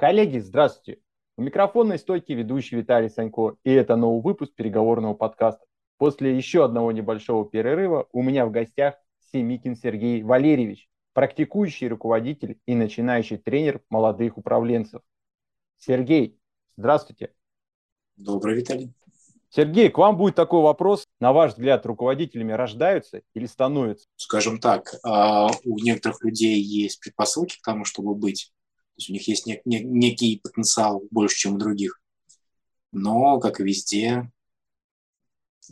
Коллеги, здравствуйте. У микрофонной стойки ведущий Виталий Санько, и это новый выпуск переговорного подкаста. После еще одного небольшого перерыва у меня в гостях Семикин Сергей Валерьевич, практикующий руководитель и начинающий тренер молодых управленцев. Сергей, здравствуйте. Добрый, Виталий. Сергей, к вам будет такой вопрос. На ваш взгляд, руководителями рождаются или становятся? Скажем так, а, у некоторых людей есть предпосылки к тому, чтобы быть есть у них есть нек- нек- некий потенциал больше, чем у других. Но, как и везде,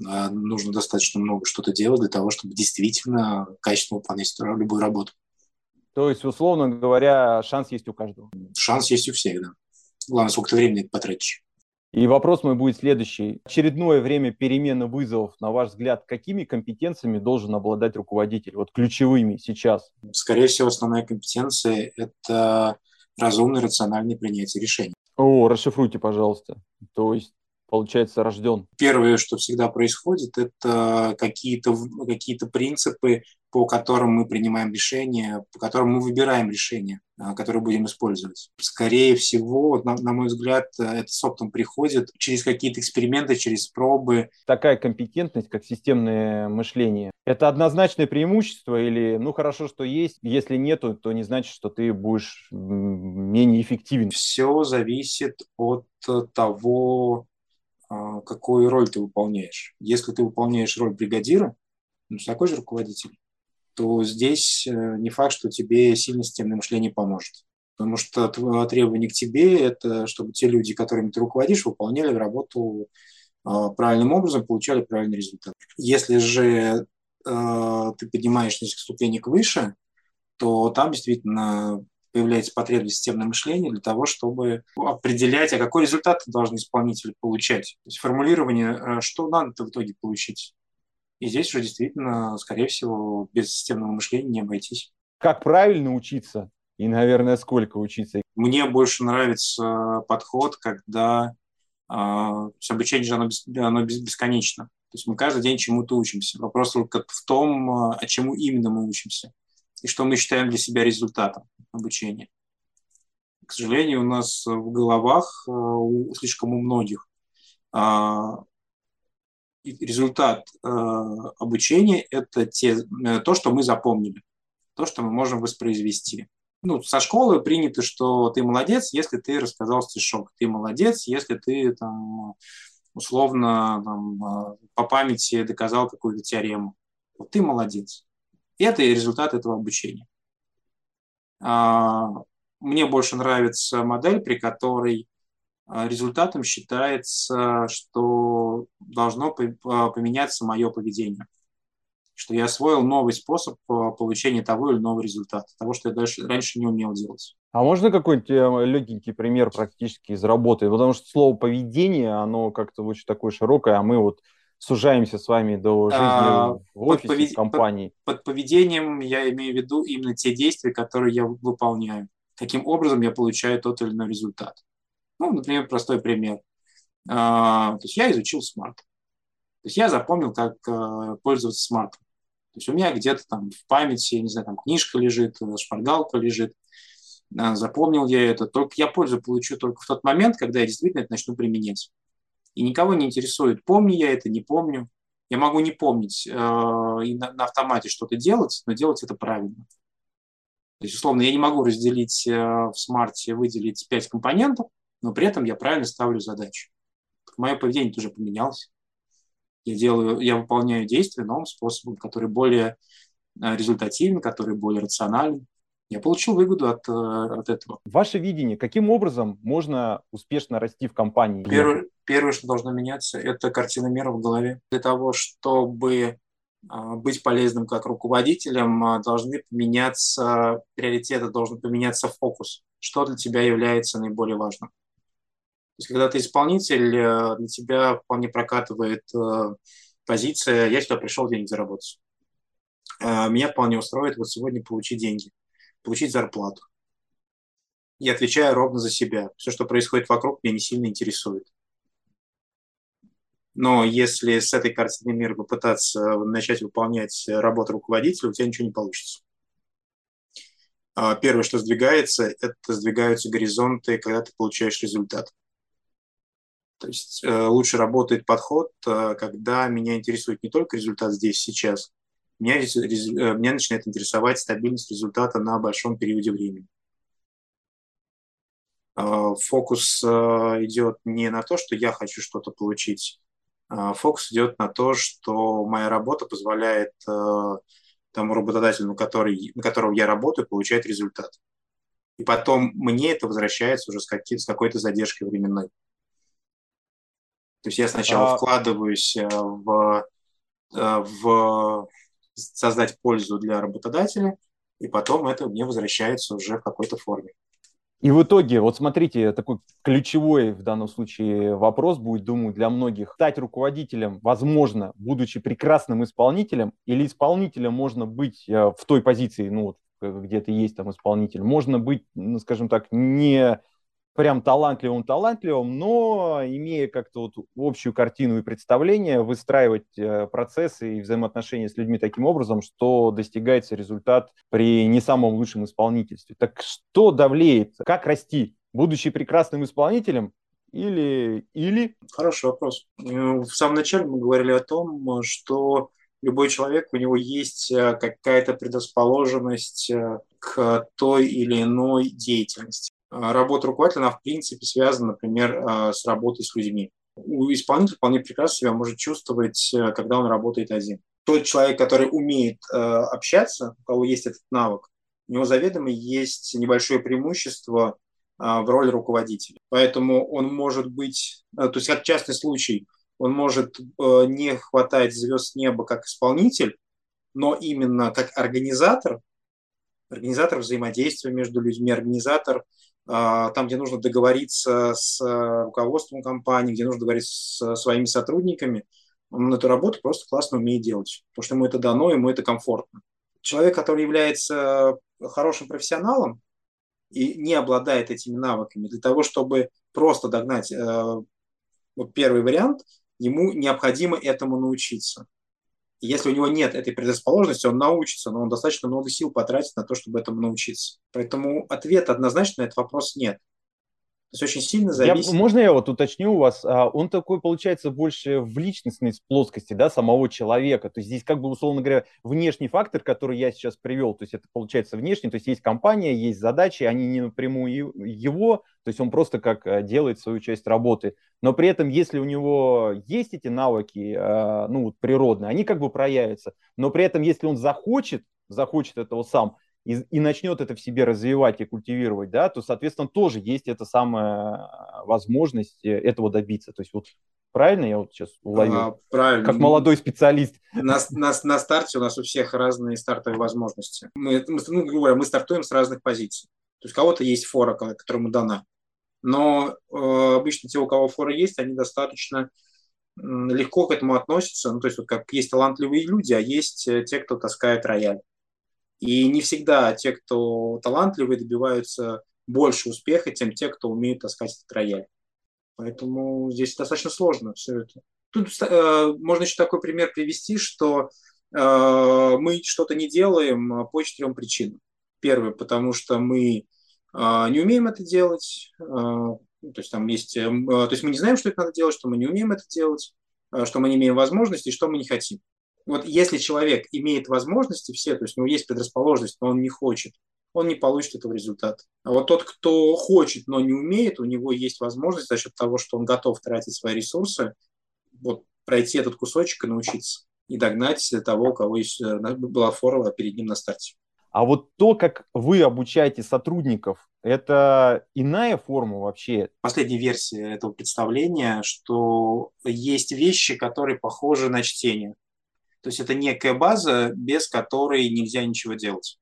а, нужно достаточно много что-то делать для того, чтобы действительно качественно выполнять любую работу. То есть, условно говоря, шанс есть у каждого? Шанс есть у всех, да. Главное, сколько ты времени потратишь. И вопрос мой будет следующий. Очередное время перемены вызовов, на ваш взгляд, какими компетенциями должен обладать руководитель? Вот ключевыми сейчас. Скорее всего, основная компетенция – это разумное, рациональное принятие решений. О, расшифруйте, пожалуйста. То есть получается, рожден? Первое, что всегда происходит, это какие-то какие принципы, по которым мы принимаем решения, по которым мы выбираем решения, а, которые будем использовать. Скорее всего, на, на мой взгляд, это с опытом приходит через какие-то эксперименты, через пробы. Такая компетентность, как системное мышление, это однозначное преимущество или, ну, хорошо, что есть, если нету, то не значит, что ты будешь менее эффективен? Все зависит от того, какую роль ты выполняешь. Если ты выполняешь роль бригадира, ну, такой же руководитель, то здесь э, не факт, что тебе сильно системное мышление поможет. Потому что требование к тебе – это чтобы те люди, которыми ты руководишь, выполняли работу а, правильным образом, получали правильный результат. Если же э, ты поднимаешь несколько ступенек выше, то там действительно появляется потребность системного мышления для того, чтобы определять, а какой результат должны исполнители получать. То есть формулирование, э, что надо в итоге получить. И здесь уже действительно, скорее всего, без системного мышления не обойтись. Как правильно учиться? И, наверное, сколько учиться? Мне больше нравится подход, когда э, обучение же оно, оно бесконечно. То есть мы каждый день чему-то учимся. Вопрос только в том, а, а чему именно мы учимся и что мы считаем для себя результатом обучения. К сожалению, у нас в головах, э, у, слишком у многих, а, результат э, обучения – это те, э, то, что мы запомнили, то, что мы можем воспроизвести. Ну, со школы принято, что ты молодец, если ты рассказал стишок, ты молодец, если ты там, условно там, по памяти доказал какую-то теорему. Вот ты молодец. Это и результат этого обучения. А, мне больше нравится модель, при которой а, результатом считается, что должно а, поменяться мое поведение, что я освоил новый способ получения того или иного результата, того, что я дальше, раньше не умел делать. А можно какой-нибудь э, легенький пример практически из работы? Потому что слово поведение, оно как-то очень такое широкое, а мы вот сужаемся с вами до жизни а, в офисе, повед... в компании? Под, под поведением я имею в виду именно те действия, которые я выполняю. Каким образом я получаю тот или иной результат. Ну, например, простой пример. А, то есть я изучил смарт. То есть я запомнил, как а, пользоваться смартом. То есть у меня где-то там в памяти, не знаю, там книжка лежит, шпаргалка лежит. А, запомнил я это. Только я пользу получу только в тот момент, когда я действительно это начну применять и никого не интересует, помню я это, не помню. Я могу не помнить э, и на, на автомате что-то делать, но делать это правильно. То есть, условно, я не могу разделить э, в смарте, выделить пять компонентов, но при этом я правильно ставлю задачу. Мое поведение тоже поменялось. Я, делаю, я выполняю действия новым способом, который более э, результативен, который более рационален. Я получил выгоду от, э, от этого. Ваше видение, каким образом можно успешно расти в компании? Первое, первое, что должно меняться, это картина мира в голове. Для того, чтобы а, быть полезным как руководителем, а, должны поменяться приоритеты, должен поменяться фокус. Что для тебя является наиболее важным? То есть, когда ты исполнитель, э, для тебя вполне прокатывает э, позиция «я сюда пришел денег заработать». Меня вполне устроит вот сегодня получить деньги получить зарплату. И отвечаю ровно за себя. Все, что происходит вокруг, меня не сильно интересует. Но если с этой картины мира попытаться начать выполнять работу руководителя, у тебя ничего не получится. а, первое, что сдвигается, это сдвигаются горизонты, когда ты получаешь результат. То есть э, лучше работает подход, э, когда меня интересует не только результат здесь, сейчас, меня, э, меня начинает интересовать стабильность результата на большом периоде времени. Э, фокус э, идет не на то, что я хочу что-то получить, а фокус идет на то, что моя работа позволяет э, тому работодателю, на, который, на которого я работаю, получать результат. И потом мне это возвращается уже с, какой- с какой-то задержкой временной. То есть я сначала а... вкладываюсь в, в создать пользу для работодателя, и потом это мне возвращается уже в какой-то форме. И в итоге, вот смотрите, такой ключевой в данном случае вопрос будет, думаю, для многих. Стать руководителем, возможно, будучи прекрасным исполнителем, или исполнителем можно быть э, в той позиции, ну, где ты есть там исполнитель, можно быть, ну, скажем так, не прям талантливым-талантливым, но имея как-то вот общую картину и представление, выстраивать э, процессы и взаимоотношения с людьми таким образом, что достигается результат при не самом лучшем исполнительстве. Так что давлеет? Как расти? Будучи прекрасным исполнителем или... или... Хороший вопрос. Ну, в самом начале мы говорили о том, что любой человек, у него есть э, какая-то предрасположенность э, к той или иной деятельности. А, работа руководителя, она в принципе связана, например, а, с работой с людьми. У исполнителя вполне прекрасно себя может чувствовать, э, когда он работает один. Тот человек, который умеет э, общаться, у кого есть этот навык, у него заведомо есть небольшое преимущество а, в роли руководителя. Поэтому он может быть, э, то есть как частный случай, он может не хватать звезд неба как исполнитель, но именно как организатор, организатор взаимодействия между людьми, организатор а, там, где нужно договориться с э, руководством компании, где нужно договориться с своими сотрудниками, он эту работу просто классно умеет делать, потому что ему это дано, ему это комфортно. Человек, который является хорошим профессионалом и не обладает этими навыками, для того, чтобы просто догнать э, вот первый вариант, ему необходимо этому научиться если у него нет этой предрасположенности, он научится, но он достаточно много сил потратит на то, чтобы этому научиться. Поэтому ответ однозначно на этот вопрос нет. То есть очень сильно зависит. Я, можно я вот уточню у вас? А, он такой, получается, больше в личностной плоскости да, самого человека. То есть здесь, как бы, условно говоря, внешний фактор, который я сейчас привел, то есть это получается внешний, то есть есть компания, есть задачи, они не напрямую его, то есть он просто как а, делает свою часть работы. Но при этом, если у него есть эти навыки, а, ну, природные, они как бы проявятся. Но при этом, если он захочет, захочет этого сам, и, и начнет это в себе развивать и культивировать, да, то, соответственно, тоже есть эта самая а, возможность э, этого добиться. То есть вот правильно я вот сейчас уловил? А, правильно. Как молодой специалист. На, на, на старте у нас у всех разные стартовые возможности. Мы, ну, говоря, мы стартуем с разных позиций. То есть у кого-то есть фора, которому дана. Но э, обычно те, у кого фора есть, они достаточно легко к этому относятся. Ну, то есть вот как есть талантливые люди, а есть э, те, кто таскает рояль. И не всегда те, кто талантливые, добиваются больше успеха, чем те, кто умеет таскать этот рояль. Поэтому здесь достаточно сложно все это. Тут э, можно еще такой пример привести, что э, мы что-то не делаем по четырем причинам. Первое, потому что мы э, не умеем это делать. Э, то есть там есть, э, то есть мы не знаем, что это надо делать, что мы не умеем это делать, э, что мы не имеем возможности, что мы не хотим вот если человек имеет возможности все, то есть у него есть предрасположенность, но он не хочет, он не получит этого результата. А вот тот, кто хочет, но не умеет, у него есть возможность за счет того, что он готов тратить свои ресурсы, вот пройти этот кусочек и научиться, и догнать того, у кого есть, э, была фора перед ним на старте. А вот то, как вы обучаете сотрудников, это иная форма вообще? Последняя версия этого представления, что есть вещи, которые похожи на чтение. То есть это некая база, без которой нельзя ничего делать.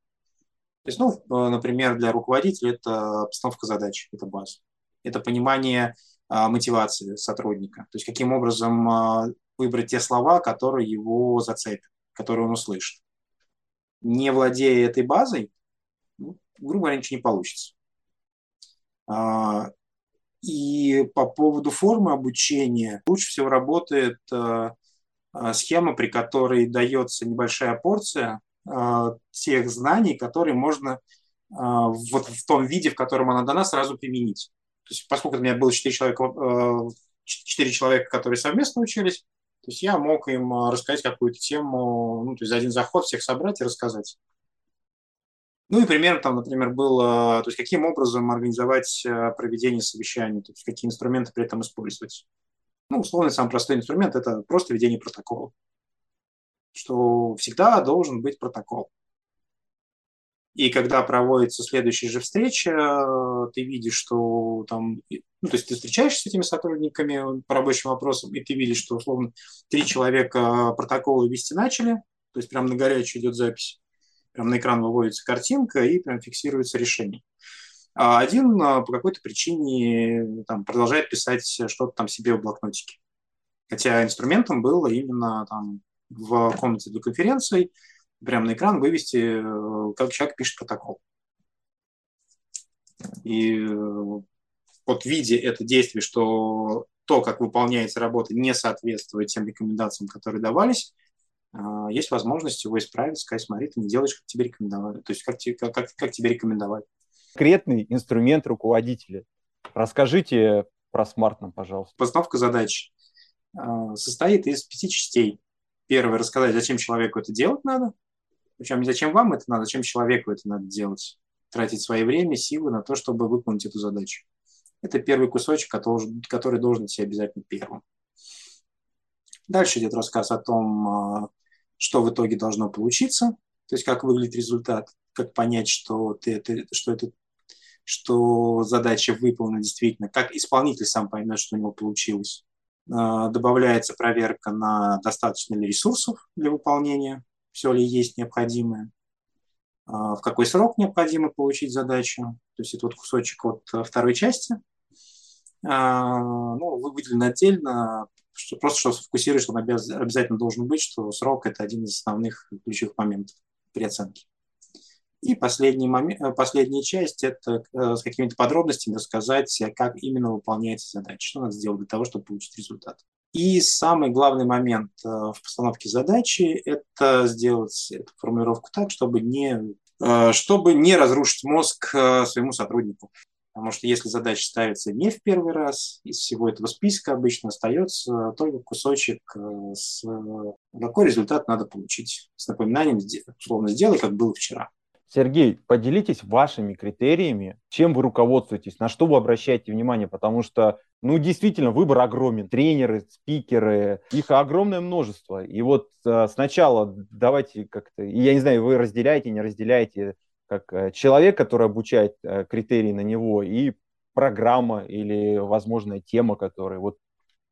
То есть, ну, э, например, для руководителя это постановка задач, это база. Это понимание а, мотивации сотрудника. То есть каким образом а, выбрать те слова, которые его зацепят, которые он услышит. Не владея этой базой, ну, грубо говоря, ничего не получится. А, и по поводу формы обучения лучше всего работает а, схема, при которой дается небольшая порция а, тех знаний, которые можно вот в том виде, в котором она дана, сразу применить. То есть, поскольку у меня было 4 человека, 4 человека, которые совместно учились, то есть я мог им рассказать какую-то тему, ну, то есть за один заход всех собрать и рассказать. Ну и пример там, например, был, то есть каким образом организовать проведение совещаний, то есть какие инструменты при этом использовать. Ну, условно, самый простой инструмент – это просто ведение протокола, что всегда должен быть протокол. И когда проводится следующая же встреча, ты видишь, что там, ну, то есть ты встречаешься с этими сотрудниками по рабочим вопросам, и ты видишь, что, условно, три человека протоколы вести начали, то есть прям на горячую идет запись, прям на экран выводится картинка и прям фиксируется решение а один а, по какой-то причине там, продолжает писать что-то там себе в блокнотике. Хотя инструментом было именно там, в комнате для конференций прямо на экран вывести, э, как человек пишет протокол. И э, вот видя это действие, что то, как выполняется работа, не соответствует тем рекомендациям, которые давались, а, есть возможность его исправить, сказать, смотри, ты не делаешь, как тебе рекомендовали. То есть как, как, как, как тебе рекомендовали конкретный инструмент руководителя. Расскажите про смарт нам, пожалуйста. Постановка задач а, состоит из пяти частей. Первое – рассказать, зачем человеку это делать надо. Причем не зачем вам это надо, зачем человеку это надо делать. Тратить свое время, силы на то, чтобы выполнить эту задачу. Это первый кусочек, который, должен быть обязательно первым. Дальше идет рассказ о том, а, что в итоге должно получиться, то есть как выглядит результат, как понять, что, ты это, что это что задача выполнена действительно, как исполнитель сам поймет, что у него получилось. А, добавляется проверка на достаточно ли ресурсов для выполнения, все ли есть необходимое, а, в какой срок необходимо получить задачу. То есть это вот кусочек от второй части. А, ну, выделен отдельно, просто что сфокусируешь, что он обязательно должен быть, что срок – это один из основных ключевых моментов при оценке. И последний момент, э, последняя часть – это э, с какими-то подробностями рассказать, э, как именно выполняется задача, что надо сделать для того, чтобы получить результат. И самый главный момент в постановке задачи – это сделать эту формулировку так, чтобы не, чтобы не разрушить мозг своему сотруднику. Потому что если задача ставится не в первый раз, из всего этого списка обычно остается только кусочек с какой результат надо получить. С напоминанием, условно, сделай, как было вчера. Сергей, поделитесь вашими критериями, чем вы руководствуетесь, на что вы обращаете внимание, потому что, ну, действительно, выбор огромен. Тренеры, спикеры, их огромное множество. И вот э, сначала давайте как-то, я не знаю, вы разделяете, не разделяете, как э, человек, который обучает э, критерии на него, и программа или, возможная тема, которая вот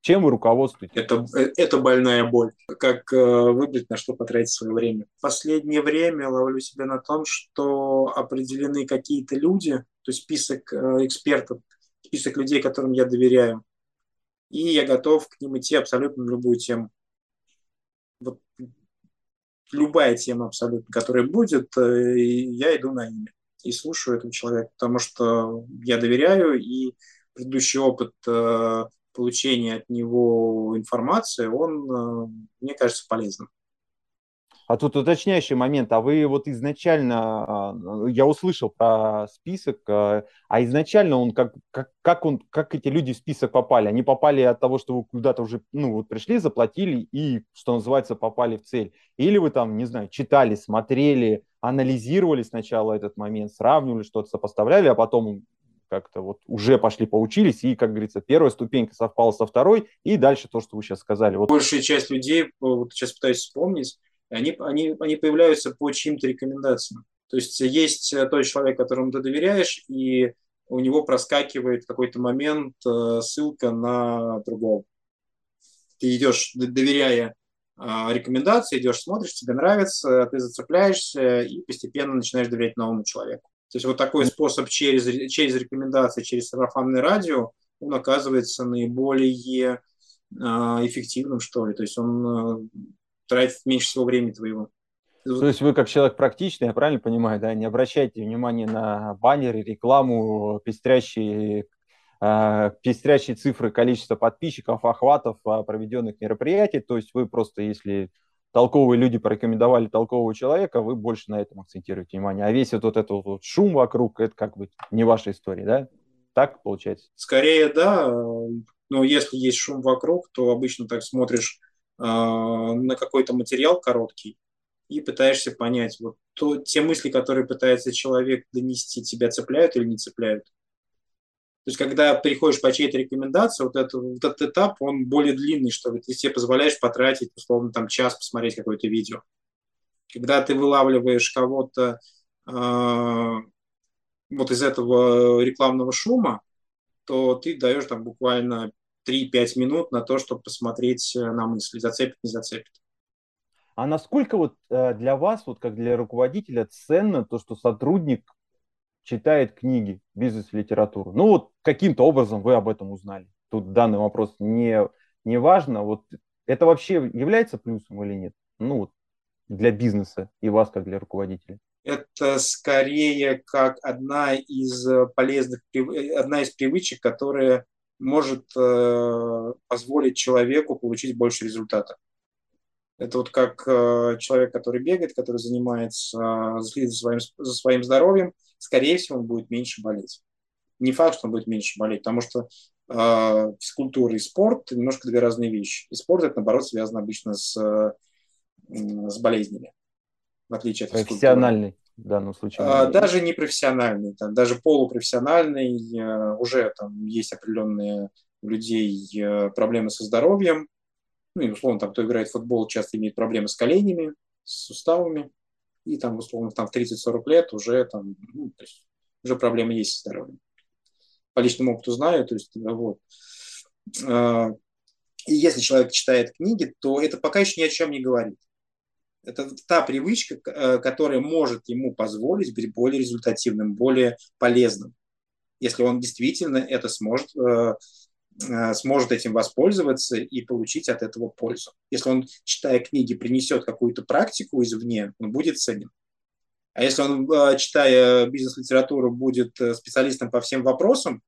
чем вы руководствуетесь? Это, это больная боль. Как э, выбрать, на что потратить свое время. В последнее время ловлю себя на том, что определены какие-то люди, то есть список э, экспертов, список людей, которым я доверяю. И я готов к ним идти абсолютно на любую тему. Вот любая тема абсолютно, которая будет, э, я иду на имя и слушаю этого человека, потому что я доверяю, и предыдущий опыт э, получения от него информации, он, э, мне кажется, полезным. А тут уточняющий момент. А вы вот изначально, а, я услышал про список, а, а изначально он как, как, как, он, как эти люди в список попали? Они попали от того, что вы куда-то уже, ну вот пришли, заплатили и, что называется, попали в цель? Или вы там, не знаю, читали, смотрели, анализировали сначала этот момент, сравнивали что-то, сопоставляли, а потом как-то вот уже пошли поучились, и, как говорится, первая ступенька совпала со второй, и дальше то, что вы сейчас сказали. Вот. Большая часть людей, вот сейчас пытаюсь вспомнить, они, они, они появляются по чьим-то рекомендациям. То есть есть тот человек, которому ты доверяешь, и у него проскакивает в какой-то момент э, ссылка на другого. Ты идешь, доверяя э, рекомендации, идешь, смотришь, тебе нравится, ты зацепляешься и постепенно начинаешь доверять новому человеку. То есть вот такой способ через, через рекомендации, через сарафанное радио, он оказывается наиболее э, эффективным, что ли. То есть он э, тратит меньше всего времени твоего. То есть вы как человек практичный, я правильно понимаю, да, не обращайте внимания на баннеры, рекламу, пестрящие, э, пестрящие цифры количества подписчиков, охватов проведенных мероприятий. То есть вы просто, если толковые люди порекомендовали толкового человека, вы больше на этом акцентируете внимание. А весь вот этот вот шум вокруг, это как бы не ваша история, да? Так получается? Скорее, да. Но если есть шум вокруг, то обычно так смотришь э, на какой-то материал короткий и пытаешься понять, вот то, те мысли, которые пытается человек донести, тебя цепляют или не цепляют. То есть, когда приходишь по чьей-то рекомендации, вот, это, вот этот этап, он более длинный, что. Ты себе позволяешь потратить, условно, там час посмотреть какое-то видео. Когда ты вылавливаешь кого-то э, вот из этого рекламного шума, то ты даешь там буквально 3-5 минут на то, чтобы посмотреть э, на мысли, зацепит, не зацепит. А насколько вот э, для вас, вот как для руководителя, ценно то, что сотрудник читает книги, бизнес-литературу. Ну вот каким-то образом вы об этом узнали. Тут данный вопрос не, не важно. Вот это вообще является плюсом или нет? Ну вот для бизнеса и вас как для руководителя. Это скорее как одна из полезных, одна из привычек, которая может э, позволить человеку получить больше результата. Это вот как э, человек, который бегает, который занимается, э, следит за своим, за своим здоровьем, скорее всего, он будет меньше болеть. Не факт, что он будет меньше болеть, потому что э, физкультура и спорт – немножко две разные вещи. И спорт – это, наоборот, связано обычно с, э, с болезнями, в отличие от физкультуры. Профессиональный в данном случае? А, даже не профессиональный, там, даже полупрофессиональный. Э, уже там есть определенные у людей э, проблемы со здоровьем, ну и, условно, там, кто играет в футбол, часто имеет проблемы с коленями, с суставами, и там, условно, там в 30-40 лет уже там, ну, то есть, уже проблемы есть с здоровьем. По личному опыту знаю, то есть, вот. А, и если человек читает книги, то это пока еще ни о чем не говорит. Это та привычка, э, которая может ему позволить быть более результативным, более полезным. Если он действительно это сможет Э, сможет этим воспользоваться и получить от этого пользу. Если он, читая книги, принесет какую-то практику извне, он будет ценен. А если он, э, читая бизнес-литературу, будет э, специалистом по всем вопросам,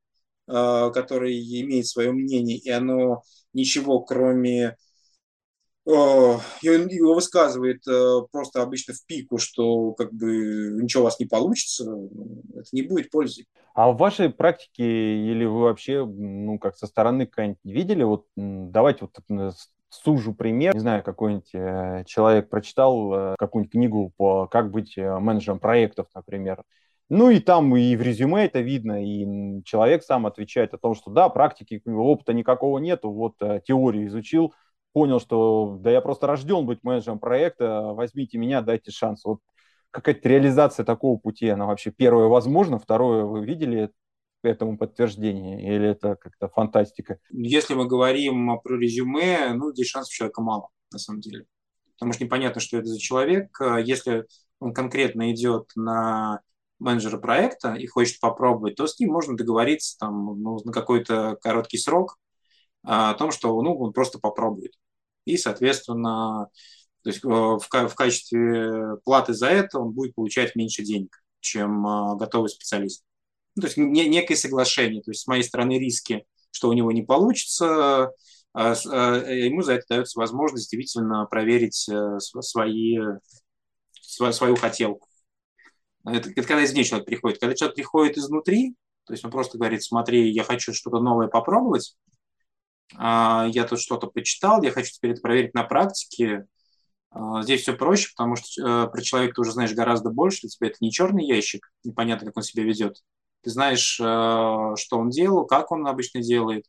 который имеет свое мнение, и оно ничего, кроме его высказывает просто обычно в пику, что как бы ничего у вас не получится, это не будет пользы. А в вашей практике или вы вообще, ну, как со стороны видели, вот давайте вот сужу пример, не знаю, какой-нибудь э, человек прочитал э, какую-нибудь книгу по как быть э, менеджером проектов, например, ну и там и в резюме это видно, и человек сам отвечает о том, что да, практики, опыта никакого нету, вот теорию изучил, понял, что да я просто рожден быть менеджером проекта, возьмите меня, дайте шанс. Вот какая-то реализация такого пути, она вообще первое возможно, второе вы видели этому подтверждение, или это как-то фантастика? Если мы говорим про резюме, ну, здесь шансов человека мало, на самом деле. Потому что непонятно, что это за человек. Если он конкретно идет на менеджера проекта и хочет попробовать, то с ним можно договориться там, ну, на какой-то короткий срок о том, что ну, он просто попробует и, соответственно, то есть э, в, в качестве платы за это он будет получать меньше денег, чем э, готовый специалист. Ну, то есть не, некое соглашение, то есть с моей стороны риски, что у него не получится, а ему за это дается возможность действительно проверить э, свои, свою хотелку. Это, это когда извне человек приходит. Когда человек приходит изнутри, то есть он просто говорит, смотри, я хочу что-то новое попробовать, а, я тут что-то почитал, я хочу теперь это проверить на практике. А, здесь все проще, потому что э, про человека ты уже знаешь гораздо больше, для тебя это не черный ящик, непонятно, как он себя ведет. Ты знаешь, э, что он делал, как он обычно делает,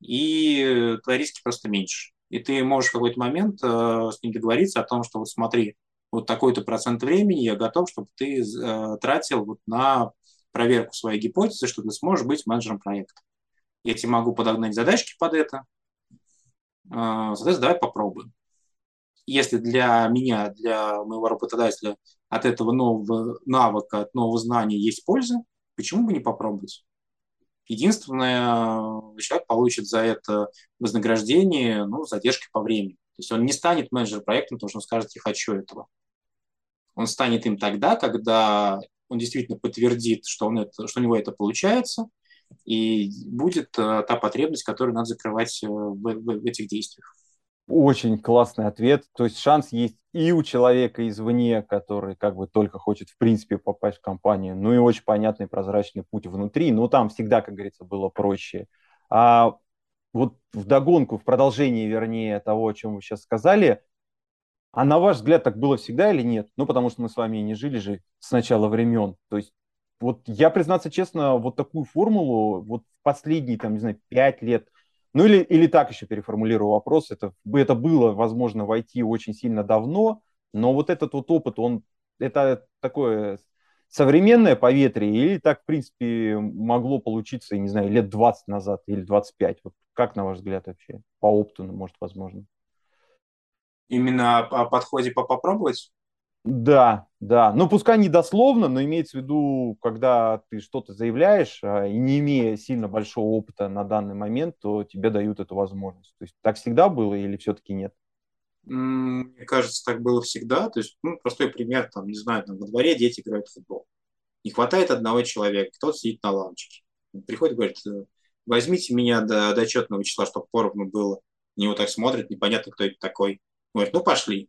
и твои риски просто меньше. И ты можешь в какой-то момент э, с ним договориться о том, что вот смотри, вот такой-то процент времени я готов, чтобы ты тратил вот на проверку своей гипотезы, что ты сможешь быть менеджером проекта. Я тебе могу подогнать задачки под это. А, соответственно, давай попробуем. Если для меня, для моего работодателя от этого нового навыка, от нового знания есть польза, почему бы не попробовать? Единственное, человек получит за это вознаграждение, ну, задержкой по времени. То есть он не станет менеджером проекта, потому что он скажет, я хочу этого. Он станет им тогда, когда он действительно подтвердит, что, он это, что у него это получается, и будет э, та потребность, которую надо закрывать э, в, этих действиях. Очень классный ответ. То есть шанс есть и у человека извне, который как бы только хочет в принципе попасть в компанию, ну и очень понятный прозрачный путь внутри. Но там всегда, как говорится, было проще. А вот в догонку, в продолжении, вернее, того, о чем вы сейчас сказали, а на ваш взгляд так было всегда или нет? Ну, потому что мы с вами не жили же с начала времен. То есть вот я, признаться честно, вот такую формулу вот последние, там, не знаю, пять лет – ну или, или так еще переформулирую вопрос. Это, это было, возможно, войти очень сильно давно, но вот этот вот опыт, он это такое современное поветрие или так, в принципе, могло получиться, не знаю, лет 20 назад или 25? Вот как, на ваш взгляд, вообще? По опыту, ну, может, возможно. Именно о подходе по попробовать? Да, да. Ну, пускай не дословно, но имеется в виду, когда ты что-то заявляешь, а, и не имея сильно большого опыта на данный момент, то тебе дают эту возможность. То есть так всегда было или все-таки нет? Мне кажется, так было всегда. То есть, ну, простой пример, там, не знаю, там, во дворе дети играют в футбол. Не хватает одного человека, кто-то сидит на лавочке. приходит, говорит, «Э, возьмите меня до, до отчетного числа, чтобы поровну было. Не вот так смотрит, непонятно, кто это такой. Говорит, ну, пошли.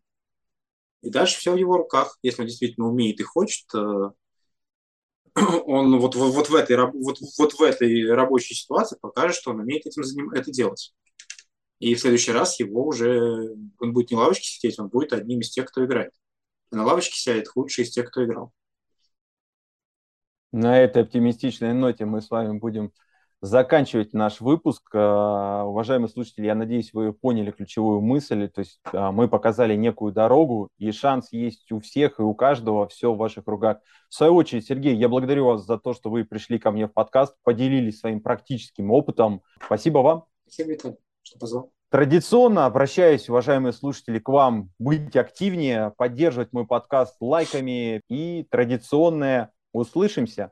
И дальше все в его руках. Если он действительно умеет и хочет, э, он вот, вот, вот, в, этой, вот, вот в этой рабочей ситуации покажет, что он умеет этим заним, это делать. И в следующий раз его уже, он будет не лавочке сидеть, он будет одним из тех, кто играет. И на лавочке сядет худший из тех, кто играл. На этой оптимистичной ноте мы с вами будем заканчивать наш выпуск. А, уважаемые слушатели, я надеюсь, вы поняли ключевую мысль. То есть а, мы показали некую дорогу, и шанс есть у всех и у каждого, все в ваших руках. В свою очередь, Сергей, я благодарю вас за то, что вы пришли ко мне в подкаст, поделились своим практическим опытом. Спасибо вам. Спасибо, Виталий, что позвал. Традиционно обращаюсь, уважаемые слушатели, к вам быть активнее, поддерживать мой подкаст лайками и традиционное «Услышимся».